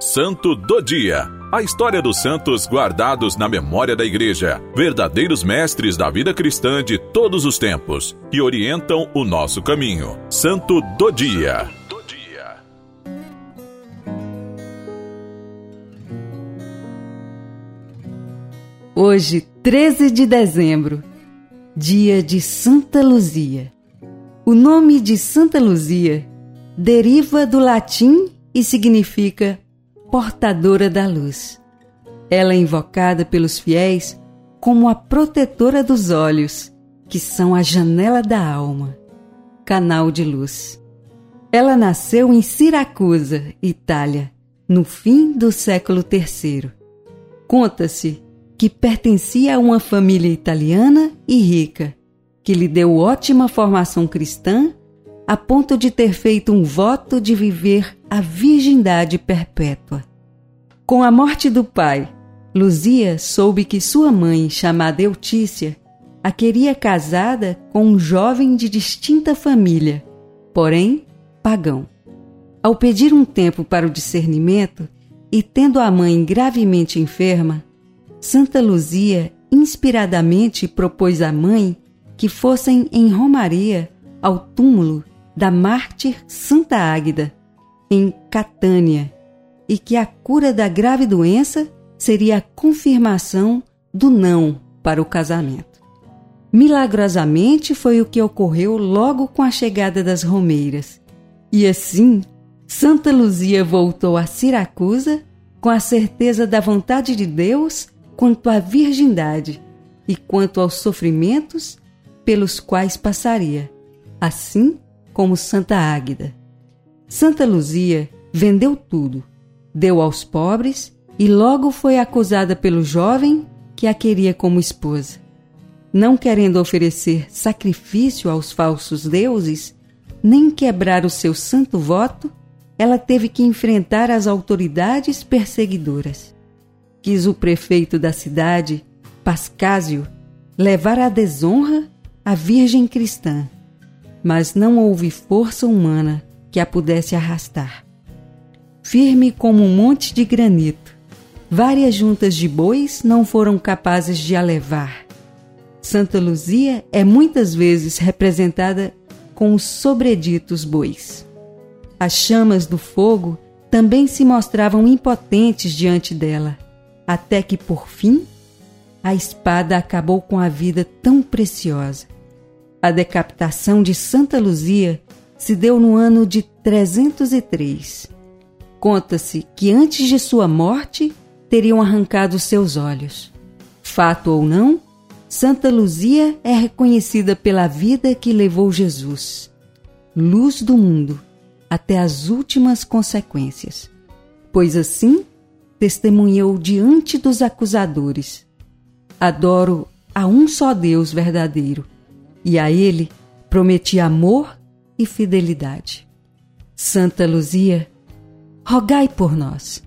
Santo do Dia. A história dos santos guardados na memória da Igreja, verdadeiros mestres da vida cristã de todos os tempos, que orientam o nosso caminho. Santo do Dia. Hoje, 13 de dezembro, dia de Santa Luzia. O nome de Santa Luzia deriva do latim e significa portadora da luz. Ela é invocada pelos fiéis como a protetora dos olhos, que são a janela da alma, canal de luz. Ela nasceu em Siracusa, Itália, no fim do século III. Conta-se que pertencia a uma família italiana e rica, que lhe deu ótima formação cristã a ponto de ter feito um voto de viver a virgindade perpétua. Com a morte do pai, Luzia soube que sua mãe, chamada Eutícia, a queria casada com um jovem de distinta família, porém pagão. Ao pedir um tempo para o discernimento e tendo a mãe gravemente enferma, Santa Luzia inspiradamente propôs à mãe que fossem em Romaria ao túmulo da mártir Santa Águida, em Catânia, e que a cura da grave doença seria a confirmação do não para o casamento. Milagrosamente foi o que ocorreu logo com a chegada das romeiras. E assim, Santa Luzia voltou a Siracusa com a certeza da vontade de Deus quanto à virgindade e quanto aos sofrimentos pelos quais passaria. Assim, como Santa Águida. Santa Luzia vendeu tudo, deu aos pobres e logo foi acusada pelo jovem que a queria como esposa. Não querendo oferecer sacrifício aos falsos deuses, nem quebrar o seu santo voto, ela teve que enfrentar as autoridades perseguidoras. Quis o prefeito da cidade, Pascásio, levar à desonra a Virgem cristã mas não houve força humana que a pudesse arrastar. Firme como um monte de granito, várias juntas de bois não foram capazes de a levar. Santa Luzia é muitas vezes representada com os sobreditos bois. As chamas do fogo também se mostravam impotentes diante dela, até que, por fim, a espada acabou com a vida tão preciosa. A decapitação de Santa Luzia se deu no ano de 303. Conta-se que antes de sua morte teriam arrancado seus olhos. Fato ou não, Santa Luzia é reconhecida pela vida que levou Jesus, luz do mundo, até as últimas consequências. Pois assim testemunhou diante dos acusadores: Adoro a um só Deus verdadeiro e a ele prometi amor e fidelidade. Santa Luzia, rogai por nós.